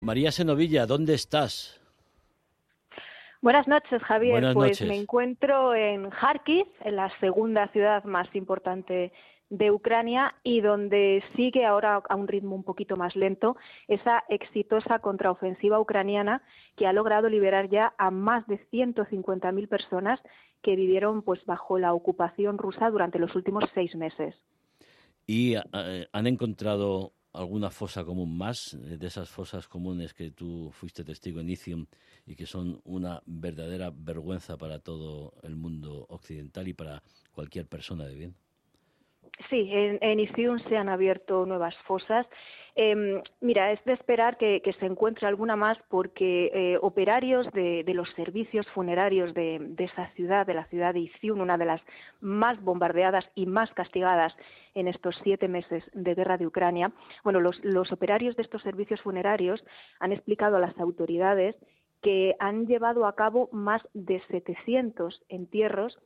María Senovilla, ¿dónde estás? Buenas noches, Javier. pues me encuentro en Kharkiv, en la segunda ciudad más importante de Ucrania y donde sigue ahora a un ritmo un poquito más lento esa exitosa contraofensiva ucraniana que ha logrado liberar ya a más de 150.000 personas que vivieron pues bajo la ocupación rusa durante los últimos seis meses. ¿Y eh, han encontrado alguna fosa común más de esas fosas comunes que tú fuiste testigo en Icium y que son una verdadera vergüenza para todo el mundo occidental y para cualquier persona de bien? Sí, en, en se han abierto nuevas fosas. Em, mira, es de esperar que, se encuentre alguna más porque eh, operarios de, los servicios funerarios de, esa ciudad, de la ciudad de Isium, una de las más bombardeadas y más castigadas en estos siete meses de guerra de Ucrania, bueno, los, los operarios de estos servicios funerarios han explicado a las autoridades que han llevado a cabo más de 700 entierros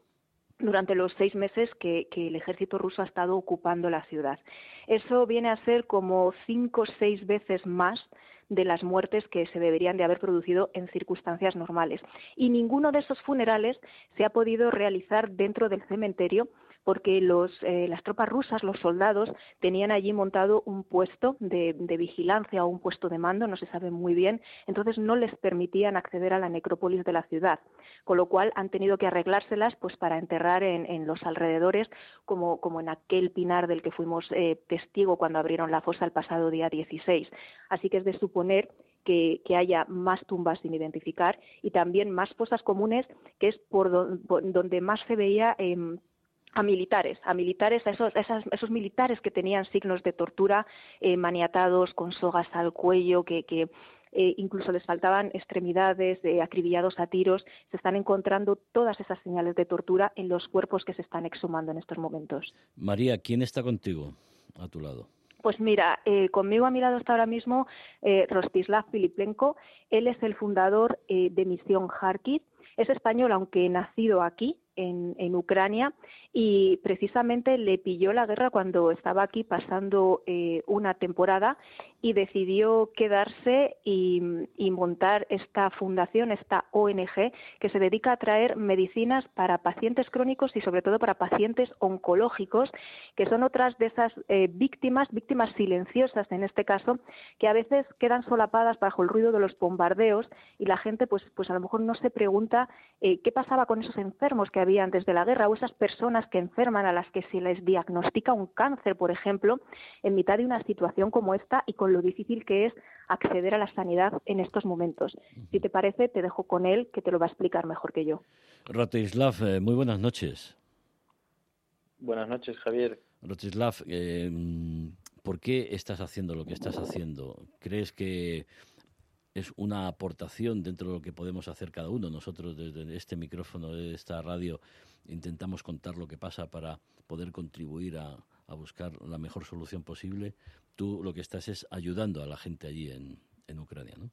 durante los seis meses que, el ejército ruso ha estado ocupando la ciudad. Eso viene a ser como cinco o seis veces más de las muertes que se deberían de haber producido en circunstancias normales. Y ninguno de esos funerales se ha podido realizar dentro del cementerio porque los, eh, las tropas rusas, los soldados, tenían allí montado un puesto de, vigilancia o un puesto de mando, no se sabe muy bien, entonces no les permitían acceder a la necrópolis de la ciudad, con lo cual han tenido que arreglárselas pues para enterrar en, los alrededores, como, como, en aquel pinar del que fuimos eh, testigo cuando abrieron la fosa el pasado día 16. Así que es de suponer que, haya más tumbas sin identificar y también más fosas comunes, que es por, donde más se veía em, a militares, a militares, a esos, esos militares que tenían signos de tortura, eh, maniatados con sogas al cuello, que, eh, incluso les faltaban extremidades, eh, acribillados a tiros. Se están encontrando todas esas señales de tortura en los cuerpos que se están exhumando en estos momentos. María, ¿quién está contigo a tu lado? Pues mira, conmigo a mi lado está ahora mismo Rostislav Filiplenko. Él es el fundador de Misión Kharkiv. Es español, aunque nacido aquí, en, Ucrania y precisamente le pilló la guerra cuando estaba aquí pasando eh, una temporada y decidió quedarse y, montar esta fundación, esta ONG, que se dedica a traer medicinas para pacientes crónicos y sobre todo para pacientes oncológicos, que son otras de esas eh, víctimas, víctimas silenciosas en este caso, que a veces quedan solapadas bajo el ruido de los bombardeos y la gente pues, pues a lo mejor no se pregunta eh, qué pasaba con esos enfermos que había antes de la guerra o esas personas que enferman a las que se les diagnostica un cáncer, por ejemplo, en mitad de una situación como esta y con lo difícil que es acceder a la sanidad en estos momentos. Si te parece, te dejo con él, que te lo va a explicar mejor que yo. Rotislav, eh, muy buenas noches. Buenas noches, Javier. Rotislav, eh, ¿por qué estás haciendo lo que estás haciendo? ¿Crees que es una aportación dentro de lo que podemos hacer cada uno. Nosotros desde este micrófono, de esta radio, intentamos contar lo que pasa para poder contribuir a, buscar la mejor solución posible. Tú lo que estás es ayudando a la gente allí en, en Ucrania, ¿no?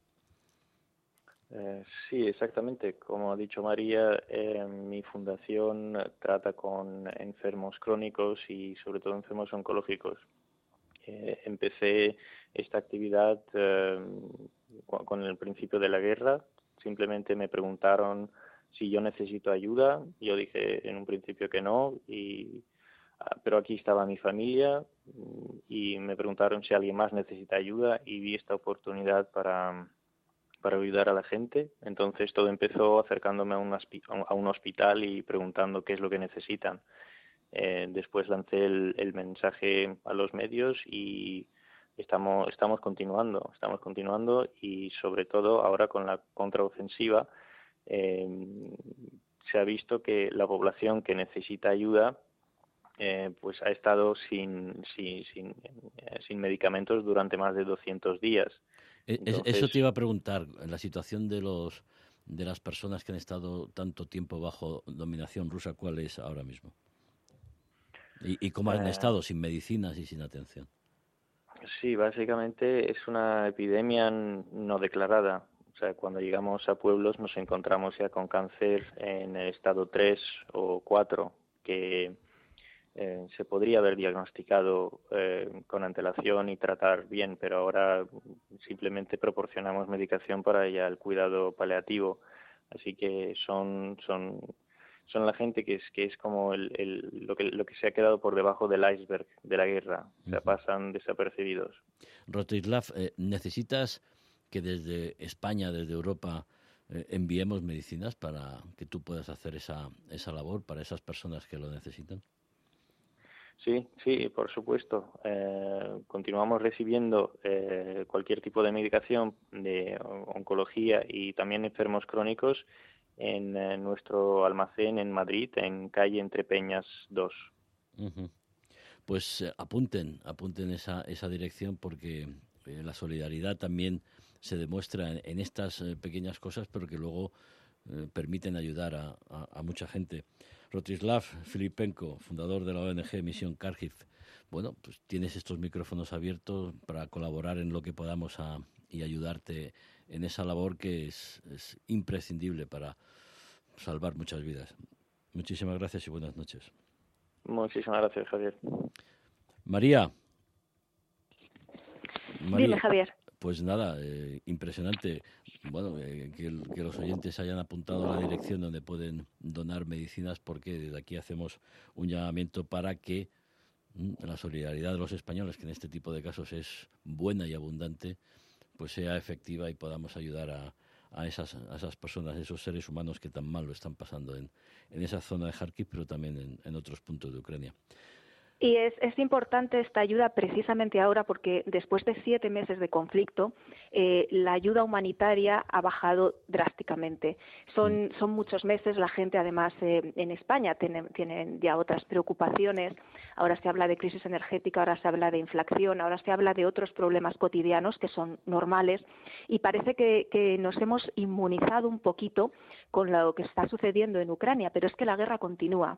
Eh, sí, exactamente. Como ha dicho María, eh, mi fundación trata con enfermos crónicos y sobre todo enfermos oncológicos. Eh, empecé esta actividad con el principio de la guerra. Simplemente me preguntaron si yo necesito ayuda. Yo dije en un principio que no, y, ah, pero aquí estaba mi familia y me preguntaron si alguien más necesita ayuda y vi esta oportunidad para, para ayudar a la gente. Entonces todo empezó acercándome a un, a un hospital y preguntando qué es lo que necesitan. Eh, después lancé el mensaje a los medios y estamos, estamos continuando, estamos continuando y sobre todo ahora con la contraofensiva eh, se ha visto que la población que necesita ayuda eh, pues ha estado sin, sin, sin, eh, sin, medicamentos durante más de 200 días. E, eso te iba a preguntar, la situación de los de las personas que han estado tanto tiempo bajo dominación rusa, ¿cuál es ahora mismo? ¿Y, y cómo han estado sin medicinas y sin atención? Sí, básicamente es una epidemia no declarada. O sea, cuando llegamos a pueblos nos encontramos ya con cáncer en el estado 3 o 4, que eh, se podría haber diagnosticado eh, con antelación y tratar bien, pero ahora simplemente proporcionamos medicación para ya el cuidado paliativo. Así que son, son, son la gente que es, que es como el, el, lo, que, lo que se ha quedado por debajo del iceberg de la guerra. O sea, pasan desapercibidos. Rotislav, eh, ¿necesitas que desde España, desde Europa, enviemos medicinas para que tú puedas hacer esa, esa labor para esas personas que lo necesitan? Sí, sí, por supuesto. Eh, continuamos recibiendo eh, cualquier tipo de medicación de oncología y también enfermos crónicos en, eh, nuestro almacén en Madrid, en calle Entre Peñas 2. Pues apunten, apunten esa, esa dirección porque la solidaridad también se demuestra en, estas pequeñas cosas, pero que luego permiten ayudar a mucha gente. Rotislav Filipenko, fundador de la ONG Misión Kharkiv. Bueno, pues tienes estos micrófonos abiertos para colaborar en lo que podamos y ayudarte en esa labor que es, imprescindible para salvar muchas vidas. Muchísimas gracias y buenas noches. Muchísimas gracias, Javier. María. Dime, Javier. Pues nada, eh, impresionante bueno, eh, que, los oyentes hayan apuntado a la dirección donde pueden donar medicinas, porque desde aquí hacemos un llamamiento para que mm, la solidaridad de los españoles, que en este tipo de casos es buena y abundante, pues sea efectiva y podamos ayudar a, a esas, a esas personas, esos seres humanos que tan mal lo están pasando en, en esa zona de Kharkiv, pero también en, en otros puntos de Ucrania. Y es, es, importante esta ayuda precisamente ahora porque después de siete meses de conflicto, eh, la ayuda humanitaria ha bajado drásticamente. Son, son muchos meses, la gente además eh, en España tienen ya otras preocupaciones. Ahora se habla de crisis energética, ahora se habla de inflación, ahora se habla de otros problemas cotidianos que son normales y parece que, que nos hemos inmunizado un poquito con lo que está sucediendo en Ucrania, pero es que la guerra continúa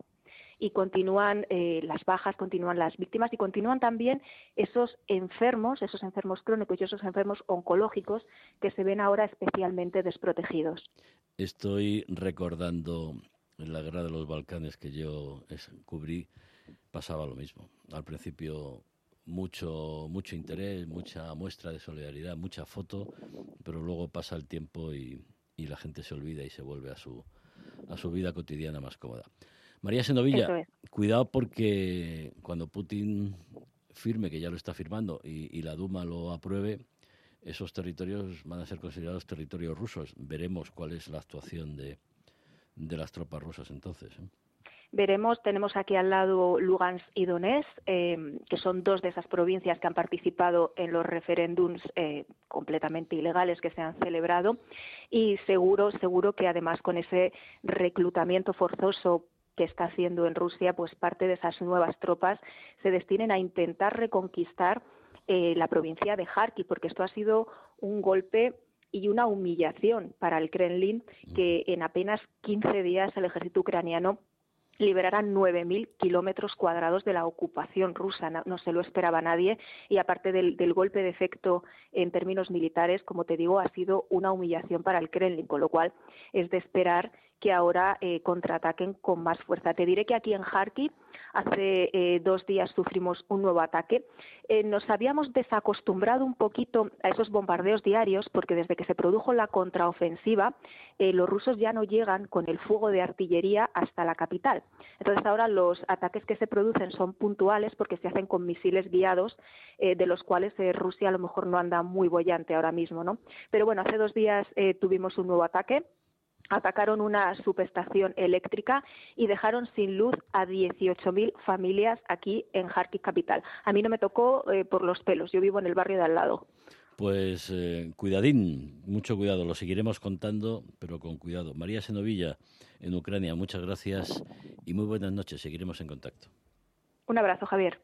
y continúan eh, las bajas, continúan las víctimas y continúan también esos enfermos, esos enfermos crónicos y esos enfermos oncológicos que se ven ahora especialmente desprotegidos. Estoy recordando en la guerra de los Balcanes que yo cubrí, pasaba lo mismo. Al principio mucho mucho interés, mucha muestra de solidaridad, mucha foto, pero luego pasa el tiempo y, y la gente se olvida y se vuelve a su a su vida cotidiana más cómoda. María Senovilla, cuidado porque cuando Putin firme, que ya lo está firmando, y, la Duma lo apruebe, esos territorios van a ser considerados territorios rusos. Veremos cuál es la actuación de, de las tropas rusas entonces. ¿eh? Veremos, tenemos aquí al lado Lugansk y Donetsk, eh, que son dos de esas provincias que han participado en los referéndums eh, completamente ilegales que se han celebrado y seguro, seguro que además con ese reclutamiento forzoso que está haciendo en Rusia, pues parte de esas nuevas tropas se destinen a intentar reconquistar eh, la provincia de Kharkiv, porque esto ha sido un golpe y una humillación para el Kremlin que en apenas 15 días el ejército ucraniano liberara 9.000 kilómetros cuadrados de la ocupación rusa. No, se lo esperaba nadie y aparte del, del, golpe de efecto en términos militares, como te digo, ha sido una humillación para el Kremlin, con lo cual es de esperar que ahora eh, contraataquen con más fuerza. Te diré que aquí en Kharkiv hace eh, dos días sufrimos un nuevo ataque. Eh, nos habíamos desacostumbrado un poquito a esos bombardeos diarios porque desde que se produjo la contraofensiva los rusos ya no llegan con el fuego de artillería hasta la capital. Entonces ahora los ataques que se producen son puntuales porque se hacen con misiles guiados de los cuales Rusia a lo mejor no anda muy bollante ahora mismo, ¿no? Pero bueno, hace dos días tuvimos un nuevo ataque atacaron una subestación eléctrica y dejaron sin luz a 18.000 familias aquí en Kharkiv capital. A mí no me tocó eh, por los pelos, yo vivo en el barrio de al lado. Pues eh, cuidadín, mucho cuidado, lo seguiremos contando, pero con cuidado. María Senovilla, en Ucrania, muchas gracias y muy buenas noches, seguiremos en contacto. Un abrazo, Javier.